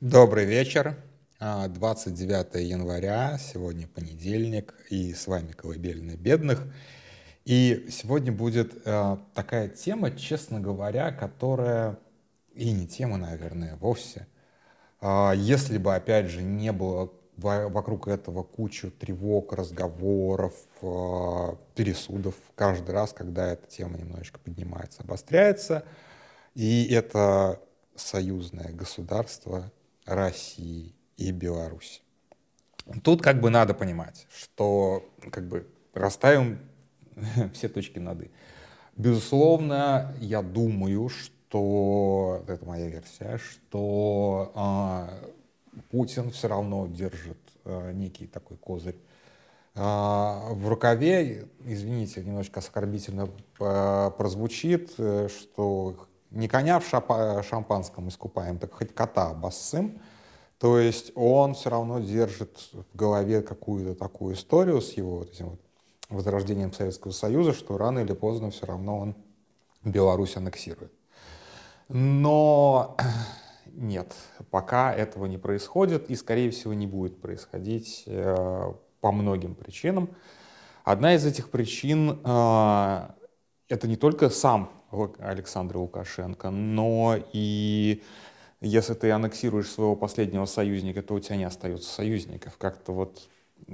Добрый вечер. 29 а, января, сегодня понедельник, и с вами «Колыбельная бедных». И сегодня будет э, такая тема, честно говоря, которая и не тема, наверное, вовсе. Э, если бы, опять же, не было вокруг этого кучу тревог, разговоров, пересудов каждый раз, когда эта тема немножечко поднимается, обостряется. И это союзное государство России и Беларуси. Тут как бы надо понимать, что как бы расставим все точки над «и». Безусловно, я думаю, что, это моя версия, что э, Путин все равно держит э, некий такой козырь э, в рукаве. Извините, немножко оскорбительно прозвучит, э, что не коня в шампанском искупаем, так хоть кота обоссым. То есть он все равно держит в голове какую-то такую историю с его вот этим вот возрождением Советского Союза, что рано или поздно все равно он Беларусь аннексирует. Но нет, пока этого не происходит и, скорее всего, не будет происходить э, по многим причинам. Одна из этих причин э, это не только сам Александр Лукашенко, но и если ты аннексируешь своего последнего союзника, то у тебя не остается союзников. Как-то вот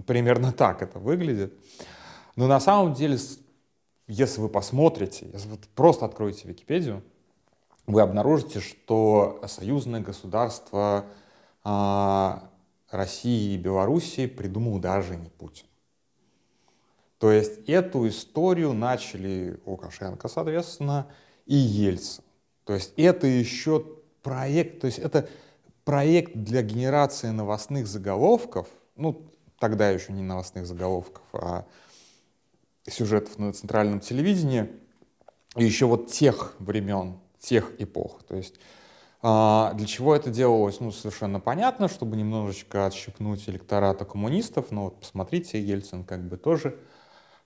примерно так это выглядит. Но на самом деле, если вы посмотрите, если вы просто откроете Википедию, вы обнаружите, что союзное государство э, России и Белоруссии придумал даже не Путин. То есть эту историю начали Лукашенко, соответственно, и Ельцин. То есть это еще проект, то есть это проект для генерации новостных заголовков, ну, тогда еще не новостных заголовков, а сюжетов на центральном телевидении, еще вот тех времен, тех эпох. То есть а, для чего это делалось, ну, совершенно понятно, чтобы немножечко отщипнуть электората коммунистов, но вот посмотрите, Ельцин как бы тоже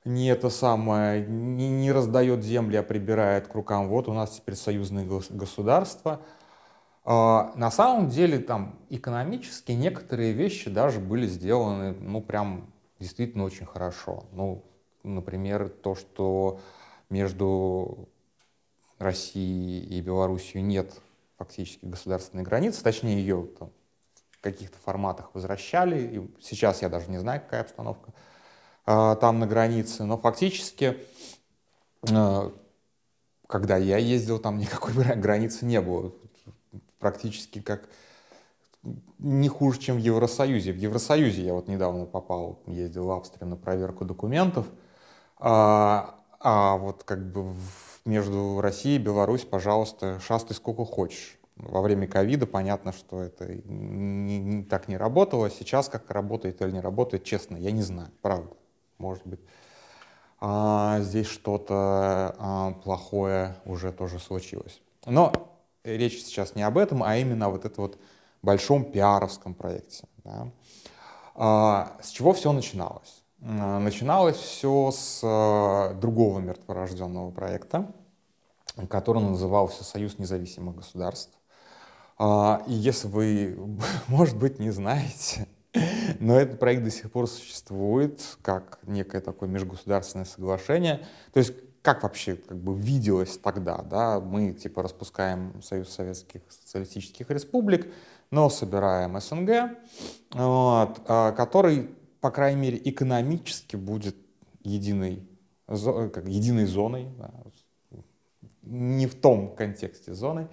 не это самое, не, не раздает земли, а прибирает к рукам. Вот у нас теперь союзное государство. А, на самом деле там экономически некоторые вещи даже были сделаны, ну, прям действительно очень хорошо. Ну, например, то, что между Россией и Белоруссией нет фактически государственной границы, точнее ее там, в каких-то форматах возвращали. И сейчас я даже не знаю, какая обстановка там на границе, но фактически, э, когда я ездил, там никакой границы не было. Практически как не хуже, чем в Евросоюзе. В Евросоюзе я вот недавно попал, ездил в Австрию на проверку документов, а, а вот как бы между Россией и Беларусь, пожалуйста, шастай сколько хочешь. Во время ковида понятно, что это не, не, так не работало. Сейчас как работает или не работает, честно, я не знаю, правда. Может быть, а, здесь что-то а, плохое уже тоже случилось. Но речь сейчас не об этом, а именно о вот этом вот большом пиаровском проекте. Да. А, с чего все начиналось? А, начиналось все с а, другого мертворожденного проекта, который назывался «Союз независимых государств». А, и если вы, может быть, не знаете, но этот проект до сих пор существует как некое такое межгосударственное соглашение. То есть как вообще как бы виделось тогда, да, мы типа распускаем Союз Советских Социалистических Республик, но собираем СНГ, вот, который по крайней мере, экономически будет единой, как, единой зоной, да, не в том контексте зоной, а,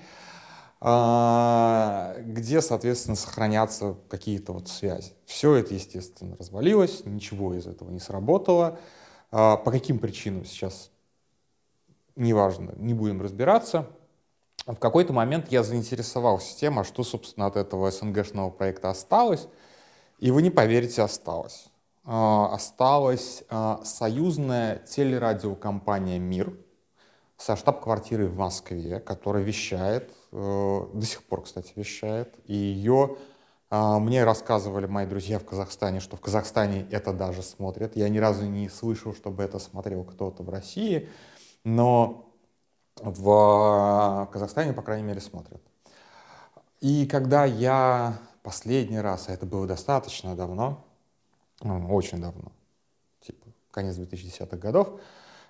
где, соответственно, сохранятся какие-то вот связи. Все это, естественно, развалилось, ничего из этого не сработало. А, по каким причинам сейчас неважно, не будем разбираться. В какой-то момент я заинтересовался тем, а что, собственно, от этого СНГшного проекта осталось. И вы не поверите, осталось. А, осталась а, союзная телерадиокомпания «Мир» со штаб-квартирой в Москве, которая вещает, э, до сих пор, кстати, вещает. И ее а, мне рассказывали мои друзья в Казахстане, что в Казахстане это даже смотрят. Я ни разу не слышал, чтобы это смотрел кто-то в России, но в Казахстане, по крайней мере, смотрят. И когда я последний раз, а это было достаточно давно, очень давно, типа конец 2010-х годов,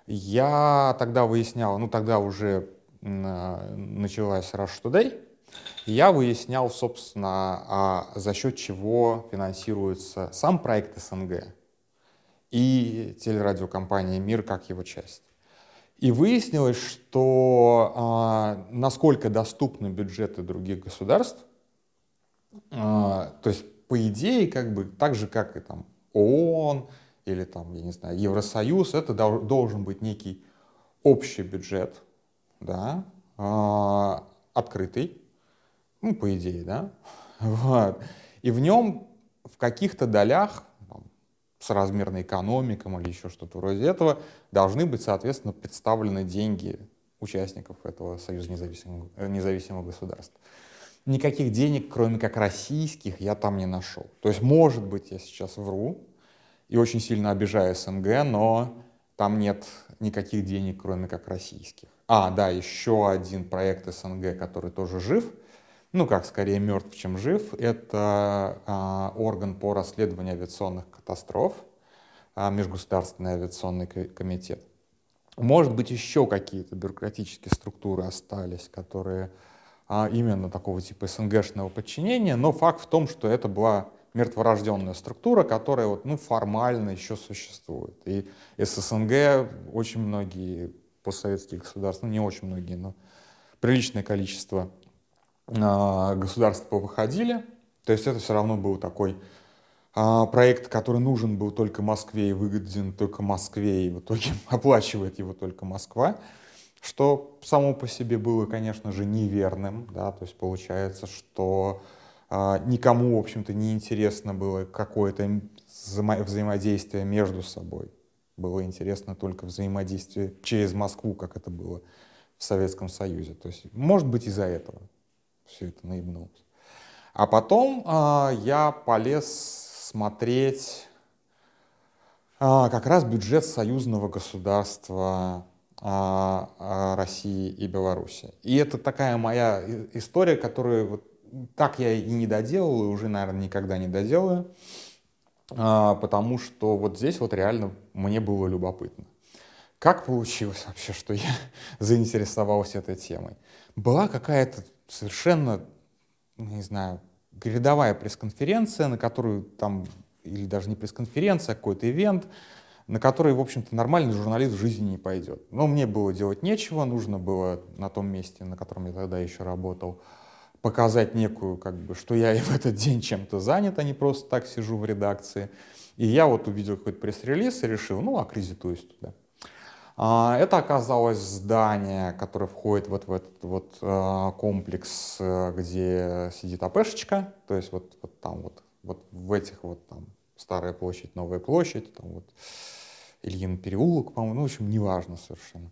я тогда выяснял, ну тогда уже началась Rush Today, я выяснял, собственно, а за счет чего финансируется сам проект СНГ и телерадиокомпания «Мир» как его часть. И выяснилось, что а, насколько доступны бюджеты других государств, а, то есть по идее, как бы так же, как и там ООН или там, я не знаю, Евросоюз, это должен быть некий общий бюджет, да, а, открытый, ну, по идее, да, вот. И в нем в каких-то долях с размерной экономиком или еще что-то вроде этого, должны быть, соответственно, представлены деньги участников этого Союза независимых, э, независимых государств. Никаких денег, кроме как российских, я там не нашел. То есть, может быть, я сейчас вру и очень сильно обижаю СНГ, но там нет никаких денег, кроме как российских. А, да, еще один проект СНГ, который тоже жив — ну как скорее мертв, чем жив, это а, орган по расследованию авиационных катастроф, а, Межгосударственный авиационный комитет. Может быть, еще какие-то бюрократические структуры остались, которые а, именно такого типа СНГшного подчинения, но факт в том, что это была мертворожденная структура, которая вот, ну, формально еще существует. И из СНГ очень многие постсоветские государства, ну, не очень многие, но приличное количество а, государства выходили. То есть это все равно был такой а, проект, который нужен был только Москве и выгоден только Москве, и в итоге оплачивает его только Москва, что само по себе было, конечно же, неверным. Да? То есть получается, что никому, в общем-то, не интересно было какое-то взаимо взаимодействие между собой. Было интересно только взаимодействие через Москву, как это было в Советском Союзе. То есть, может быть, из-за этого все это наебнулось. А потом а, я полез смотреть а, как раз бюджет союзного государства а, а, России и Беларуси. И это такая моя история, которую вот так я и не доделал, и уже, наверное, никогда не доделаю, а, потому что вот здесь вот реально мне было любопытно. Как получилось вообще, что я заинтересовался этой темой? Была какая-то совершенно, не знаю, рядовая пресс-конференция, на которую там, или даже не пресс-конференция, а какой-то ивент, на который, в общем-то, нормальный журналист в жизни не пойдет. Но мне было делать нечего, нужно было на том месте, на котором я тогда еще работал, показать некую, как бы, что я и в этот день чем-то занят, а не просто так сижу в редакции. И я вот увидел какой-то пресс-релиз и решил, ну, аккредитуюсь туда. А, это оказалось здание, которое входит вот в этот вот а, комплекс, э, где сидит АПшечка, то есть вот, вот там вот, вот в этих вот там Старая площадь, Новая площадь, там вот Ильин переулок, по-моему, ну, в общем, неважно совершенно.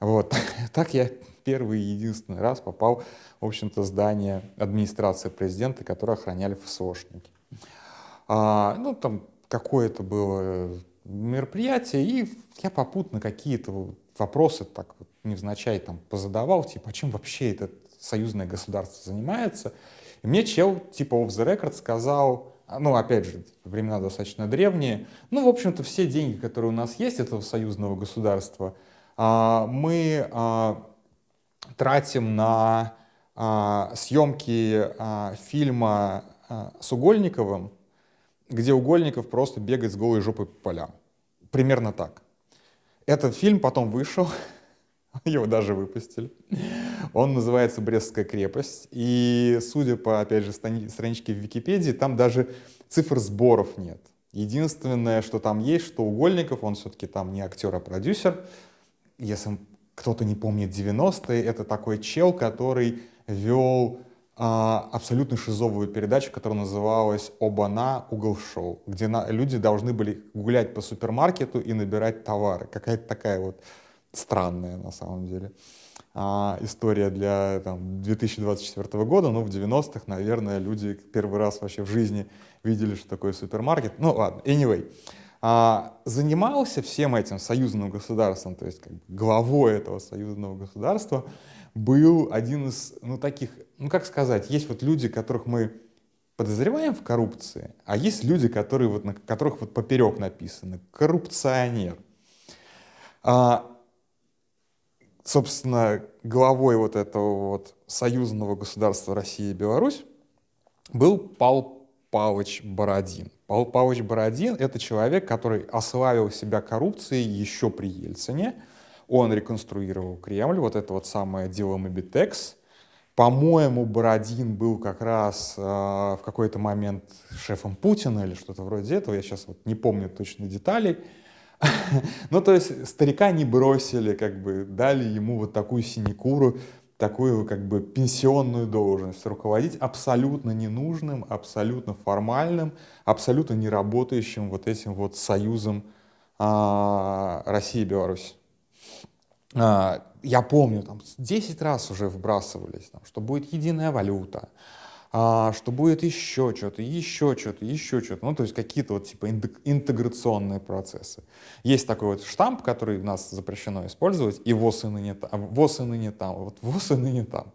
Вот, так я первый и единственный раз попал, в общем-то, здание администрации президента, которое охраняли ФСОшники. А, ну, там какое-то было мероприятие, и я попутно какие-то вопросы так вот невзначай там позадавал, типа, а чем вообще это союзное государство занимается? И мне чел, типа, off the record сказал, ну, опять же, времена достаточно древние, ну, в общем-то, все деньги, которые у нас есть, этого союзного государства, мы а, тратим на а, съемки фильма с Угольниковым, где Угольников просто бегает с голой жопой по полям. Примерно так. Этот фильм потом вышел, его даже выпустили. Он называется «Брестская крепость». И, судя по, опять же, страничке в Википедии, там даже цифр сборов нет. Единственное, что там есть, что Угольников, он все-таки там не актер, а продюсер. Если кто-то не помнит 90-е, это такой чел, который вел а, абсолютно шизовую передачу, которая называлась «Оба-на. Угол шоу», где на, люди должны были гулять по супермаркету и набирать товары. Какая-то такая вот странная на самом деле а, история для там, 2024 года, но в 90-х, наверное, люди первый раз вообще в жизни видели, что такое супермаркет. Ну ладно, anyway. А, занимался всем этим союзным государством, то есть как бы главой этого союзного государства, был один из, ну, таких, ну, как сказать, есть вот люди, которых мы подозреваем в коррупции, а есть люди, которые вот, на которых вот поперек написано «коррупционер». А, собственно, главой вот этого вот союзного государства России и Беларусь был Павел Павлович Бородин. Павел Павлович Бородин — это человек, который ославил себя коррупцией еще при Ельцине. Он реконструировал Кремль, вот это вот самое дело Мобитекс. По-моему, Бородин был как раз э, в какой-то момент шефом Путина или что-то вроде этого. Я сейчас вот не помню точно деталей. Ну, то есть старика не бросили, как бы дали ему вот такую синекуру, такую как бы пенсионную должность, руководить абсолютно ненужным, абсолютно формальным, абсолютно не работающим вот этим вот союзом а, России и Беларуси. А, я помню, там 10 раз уже вбрасывались, там, что будет единая валюта, а, что будет еще что-то, еще что-то, еще что-то. Ну, то есть какие-то вот типа интеграционные процессы. Есть такой вот штамп, который у нас запрещено использовать, и ВОЗ и ныне там, ВОЗ и ныне там, вот ВОЗ и ныне там.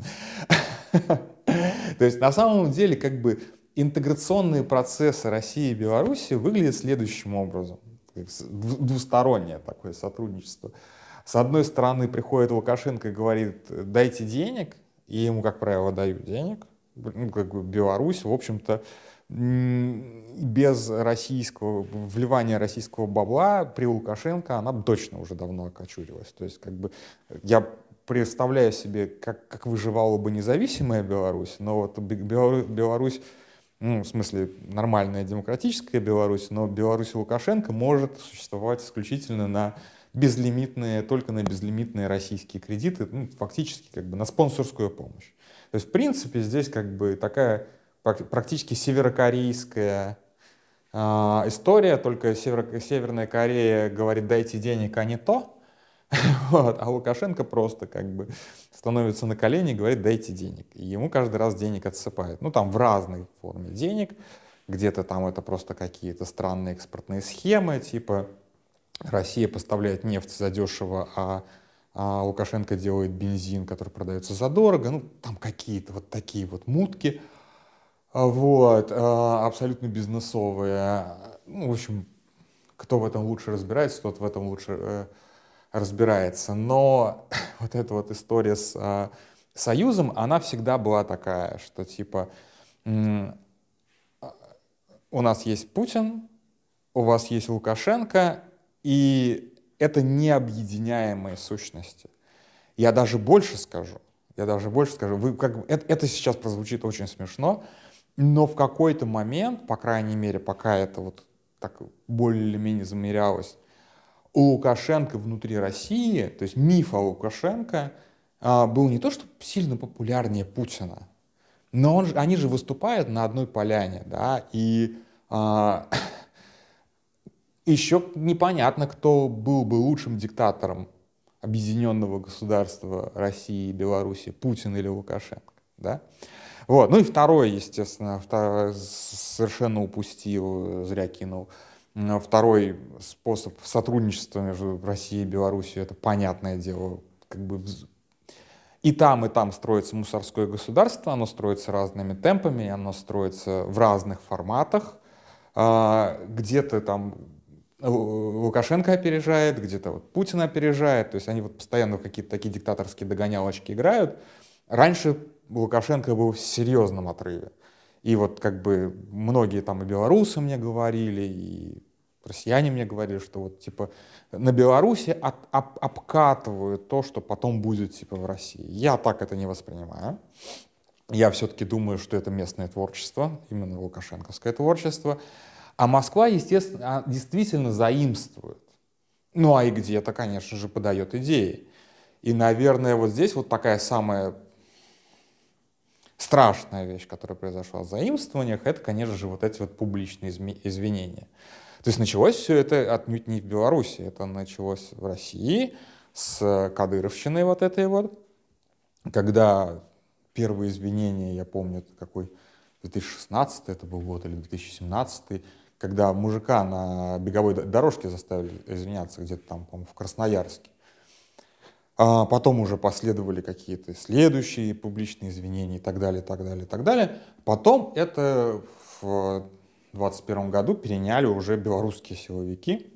То есть на самом деле как бы интеграционные процессы России и Беларуси выглядят следующим образом. Двустороннее такое сотрудничество. С одной стороны приходит Лукашенко и говорит, дайте денег, и ему, как правило, дают денег ну, как бы Беларусь, в общем-то, без российского, вливания российского бабла при Лукашенко она точно уже давно окочурилась. То есть, как бы, я представляю себе, как, как выживала бы независимая Беларусь, но вот Беларусь, ну, в смысле, нормальная демократическая Беларусь, но Беларусь Лукашенко может существовать исключительно на безлимитные, только на безлимитные российские кредиты, ну, фактически как бы на спонсорскую помощь. То есть, в принципе, здесь как бы такая практически северокорейская э, история, только Север, Северная Корея говорит, дайте денег, а не то. Вот, а Лукашенко просто как бы становится на колени и говорит, дайте денег. И ему каждый раз денег отсыпают. Ну, там в разной форме денег. Где-то там это просто какие-то странные экспортные схемы, типа Россия поставляет нефть задешево, а а Лукашенко делает бензин, который продается задорого, ну, там какие-то вот такие вот мутки, а, вот, а, абсолютно бизнесовые. Ну, в общем, кто в этом лучше разбирается, тот в этом лучше э, разбирается. Но вот эта вот история с э, Союзом, она всегда была такая, что типа у нас есть Путин, у вас есть Лукашенко, и это необъединяемые сущности. Я даже больше скажу, я даже больше скажу, вы как это, это сейчас прозвучит очень смешно, но в какой-то момент, по крайней мере, пока это вот так более или менее замерялось, у Лукашенко внутри России, то есть миф о Лукашенко а, был не то, что сильно популярнее Путина, но он, они же выступают на одной поляне, да, и а, еще непонятно, кто был бы лучшим диктатором объединенного государства России и Беларуси, Путин или Лукашенко. Да? Вот. Ну и второе, естественно, второе, совершенно упустил, зря кинул. Второй способ сотрудничества между Россией и Беларусью, это понятное дело, как бы и там, и там строится мусорское государство, оно строится разными темпами, оно строится в разных форматах. А, где-то там Лукашенко опережает, где-то вот Путин опережает, то есть они вот постоянно какие-то такие диктаторские догонялочки играют. Раньше Лукашенко был в серьезном отрыве. И вот как бы многие там и белорусы мне говорили, и россияне мне говорили, что вот типа на Беларуси от, об, обкатывают то, что потом будет типа в России. Я так это не воспринимаю. Я все-таки думаю, что это местное творчество, именно лукашенковское творчество. А Москва, естественно, а, действительно заимствует. Ну а и где-то, конечно же, подает идеи. И, наверное, вот здесь вот такая самая страшная вещь, которая произошла в заимствованиях, это, конечно же, вот эти вот публичные извинения. То есть началось все это отнюдь не в Беларуси, это началось в России с Кадыровщиной вот этой вот, когда первые извинения, я помню, какой 2016 это был год или 2017, когда мужика на беговой дорожке заставили извиняться где-то там, по-моему, в Красноярске. А потом уже последовали какие-то следующие публичные извинения и так далее, и так далее, и так далее. Потом это в 2021 году переняли уже белорусские силовики,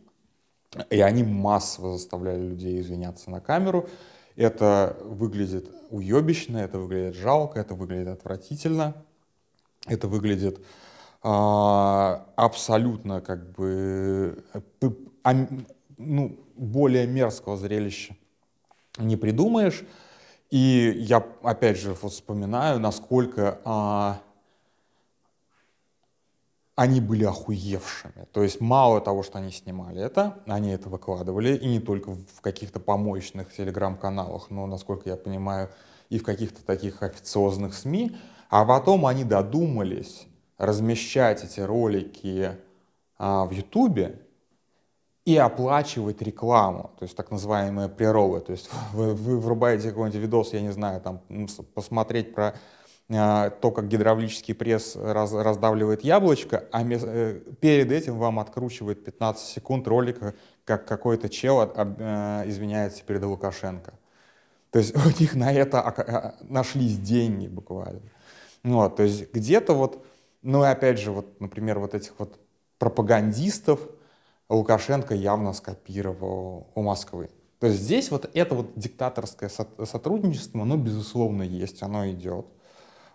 и они массово заставляли людей извиняться на камеру. Это выглядит уебищно, это выглядит жалко, это выглядит отвратительно, это выглядит абсолютно как бы э, ну, более мерзкого зрелища не придумаешь. И я опять же вот вспоминаю, насколько а, они были охуевшими. То есть мало того, что они снимали это, они это выкладывали, и не только в каких-то помоечных телеграм-каналах, но, насколько я понимаю, и в каких-то таких официозных СМИ, а потом они додумались размещать эти ролики а, в Ютубе и оплачивать рекламу, то есть так называемые преролы. То есть вы, вы врубаете какой-нибудь видос, я не знаю, там посмотреть про а, то, как гидравлический пресс раз, раздавливает яблочко, а э, перед этим вам откручивает 15 секунд ролика, как какой-то чел об, э, извиняется перед Лукашенко. То есть у них на это а, нашлись деньги буквально. Ну, вот, то есть где-то вот, ну и опять же, вот, например, вот этих вот пропагандистов Лукашенко явно скопировал у Москвы. То есть здесь вот это вот диктаторское сотрудничество, оно безусловно есть, оно идет.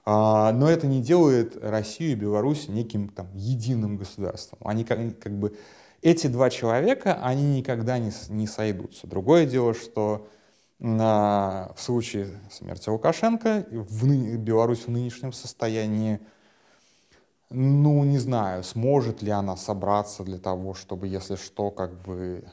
А, но это не делает Россию и Беларусь неким там единым государством. Они как, как бы эти два человека, они никогда не, не сойдутся. Другое дело, что на, в случае смерти Лукашенко в Беларусь в нынешнем состоянии, ну, не знаю, сможет ли она собраться для того, чтобы, если что, как бы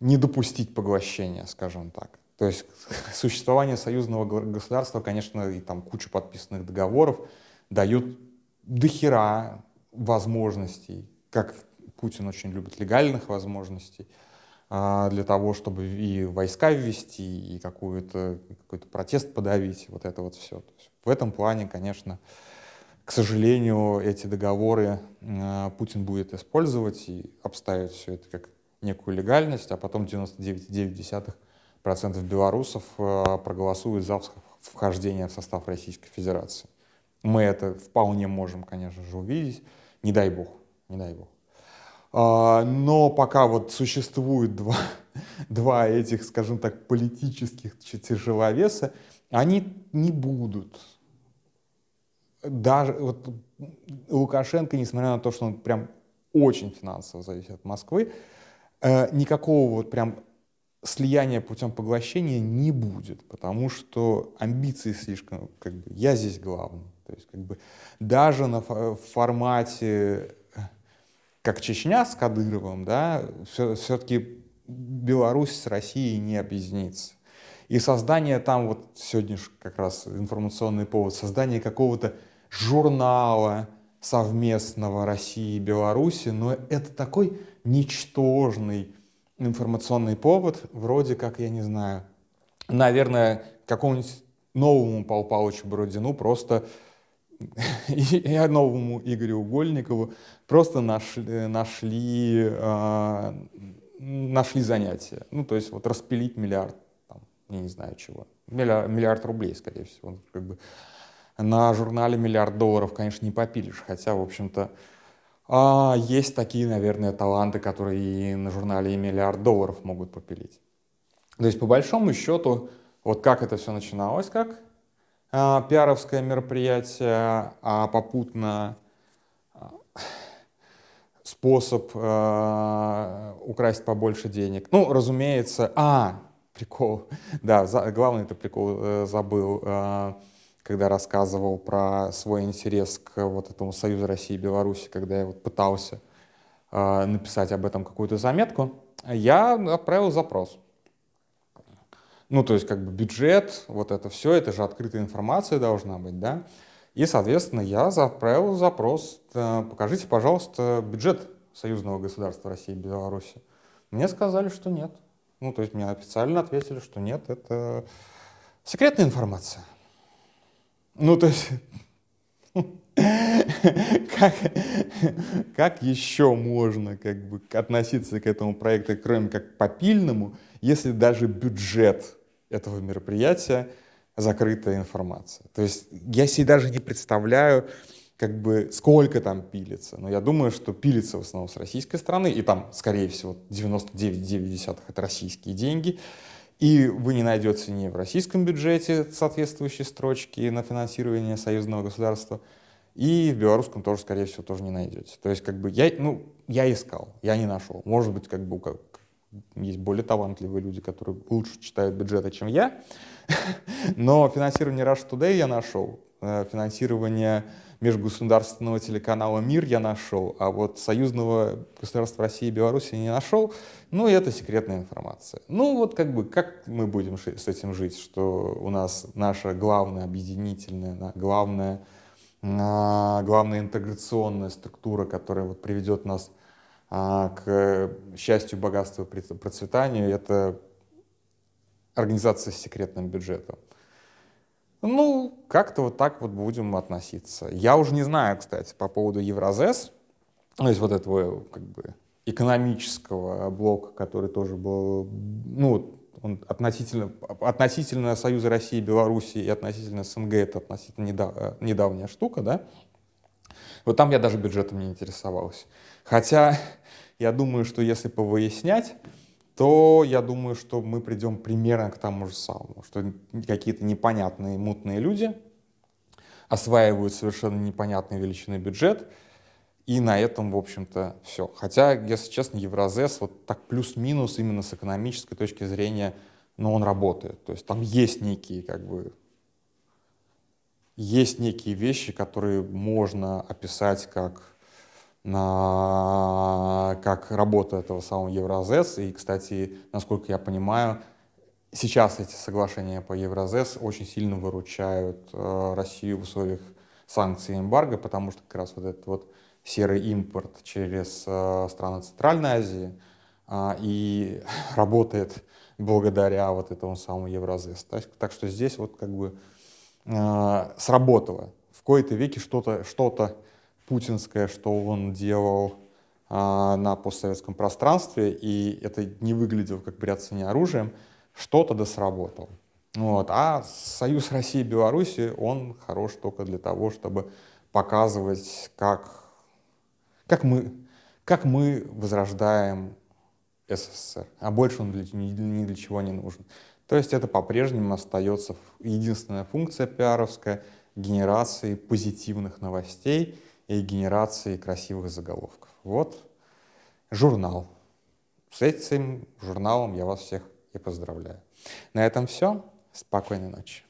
не допустить поглощения, скажем так. То есть существование союзного государства, конечно, и там куча подписанных договоров дают дохера возможностей, как Путин очень любит легальных возможностей, а, для того, чтобы и войска ввести, и какой-то какой протест подавить, вот это вот все. в этом плане, конечно, к сожалению, эти договоры а, Путин будет использовать и обставить все это как некую легальность, а потом 99,9 процентов белорусов э, проголосуют за вхождение в состав Российской Федерации. Мы это вполне можем, конечно же, увидеть. Не дай бог, не дай бог. А, но пока вот существует два, два этих, скажем так, политических тяжеловеса, они не будут. Даже вот Лукашенко, несмотря на то, что он прям очень финансово зависит от Москвы, э, никакого вот прям слияния путем поглощения не будет, потому что амбиции слишком, как бы, я здесь главный. То есть, как бы, даже на формате, как Чечня с Кадыровым, да, все, все-таки Беларусь с Россией не объединится. И создание там, вот сегодня как раз информационный повод, создание какого-то журнала совместного России и Беларуси, но это такой ничтожный информационный повод, вроде как, я не знаю, наверное, какому-нибудь новому Павлу Павловичу Бородину просто и новому Игорю Угольникову просто нашли, нашли, э, нашли занятия. Ну, то есть вот распилить миллиард, там, я не знаю чего, миллиард, миллиард рублей, скорее всего. Как бы на журнале миллиард долларов, конечно, не попилишь, хотя, в общем-то, а есть такие, наверное, таланты, которые и на журнале и миллиард долларов могут попилить. То есть, по большому счету, вот как это все начиналось, как а, пиаровское мероприятие, а попутно а, способ а, украсть побольше денег. Ну, разумеется, а, прикол, да, за, главный это прикол э, забыл. А, когда рассказывал про свой интерес к вот этому Союзу России и Беларуси, когда я вот пытался э, написать об этом какую-то заметку, я отправил запрос. Ну, то есть, как бы бюджет, вот это все, это же открытая информация должна быть, да. И, соответственно, я отправил запрос, э, покажите, пожалуйста, бюджет союзного государства России и Беларуси. Мне сказали, что нет. Ну, то есть мне официально ответили, что нет, это секретная информация. Ну, то есть, как, как еще можно как бы, относиться к этому проекту, кроме как попильному, если даже бюджет этого мероприятия закрытая информация. То есть я себе даже не представляю, как бы сколько там пилится. Но я думаю, что пилится в основном с российской стороны, и там, скорее всего, 99,9 это российские деньги. И вы не найдете ни в российском бюджете соответствующие строчки на финансирование союзного государства, и в белорусском тоже, скорее всего, тоже не найдете. То есть, как бы, я, ну, я искал, я не нашел. Может быть, как бы, как, есть более талантливые люди, которые лучше читают бюджеты, чем я. Но финансирование Rush Today я нашел. Э, финансирование межгосударственного телеканала «Мир» я нашел, а вот союзного государства России и Беларуси не нашел. Ну, и это секретная информация. Ну, вот как бы, как мы будем с этим жить, что у нас наша главная объединительная, главная, главная интеграционная структура, которая вот приведет нас а, к счастью, богатству, процветанию, это организация с секретным бюджетом. Ну, как-то вот так вот будем относиться. Я уже не знаю, кстати, по поводу Евразес, то есть вот этого как бы экономического блока, который тоже был, ну, он относительно, относительно Союза России и Беларуси и относительно СНГ это относительно недав, недавняя штука, да. Вот там я даже бюджетом не интересовался. Хотя я думаю, что если повыяснять, то я думаю, что мы придем примерно к тому же самому, что какие-то непонятные мутные люди осваивают совершенно непонятной величины бюджет, и на этом, в общем-то, все. Хотя, если честно, Евразес вот так плюс-минус именно с экономической точки зрения, но он работает. То есть там есть некие, как бы, есть некие вещи, которые можно описать как на, как работа этого самого Евразес. И, кстати, насколько я понимаю, сейчас эти соглашения по Евразес очень сильно выручают э, Россию в условиях санкций и эмбарго, потому что как раз вот этот вот серый импорт через э, страны Центральной Азии э, и работает благодаря вот этому самому Евразес. Так, что здесь вот как бы э, сработало. В кои-то веке что-то что, -то, путинское, что он делал а, на постсоветском пространстве, и это не выглядело как бряцание оружием, что-то да сработал. Вот. А Союз России и Беларуси, он хорош только для того, чтобы показывать, как, как, мы, как мы возрождаем СССР. А больше он для, ни, ни для чего не нужен. То есть это по-прежнему остается единственная функция пиаровская генерации позитивных новостей – и генерации красивых заголовков. Вот журнал. С этим журналом я вас всех и поздравляю. На этом все. Спокойной ночи.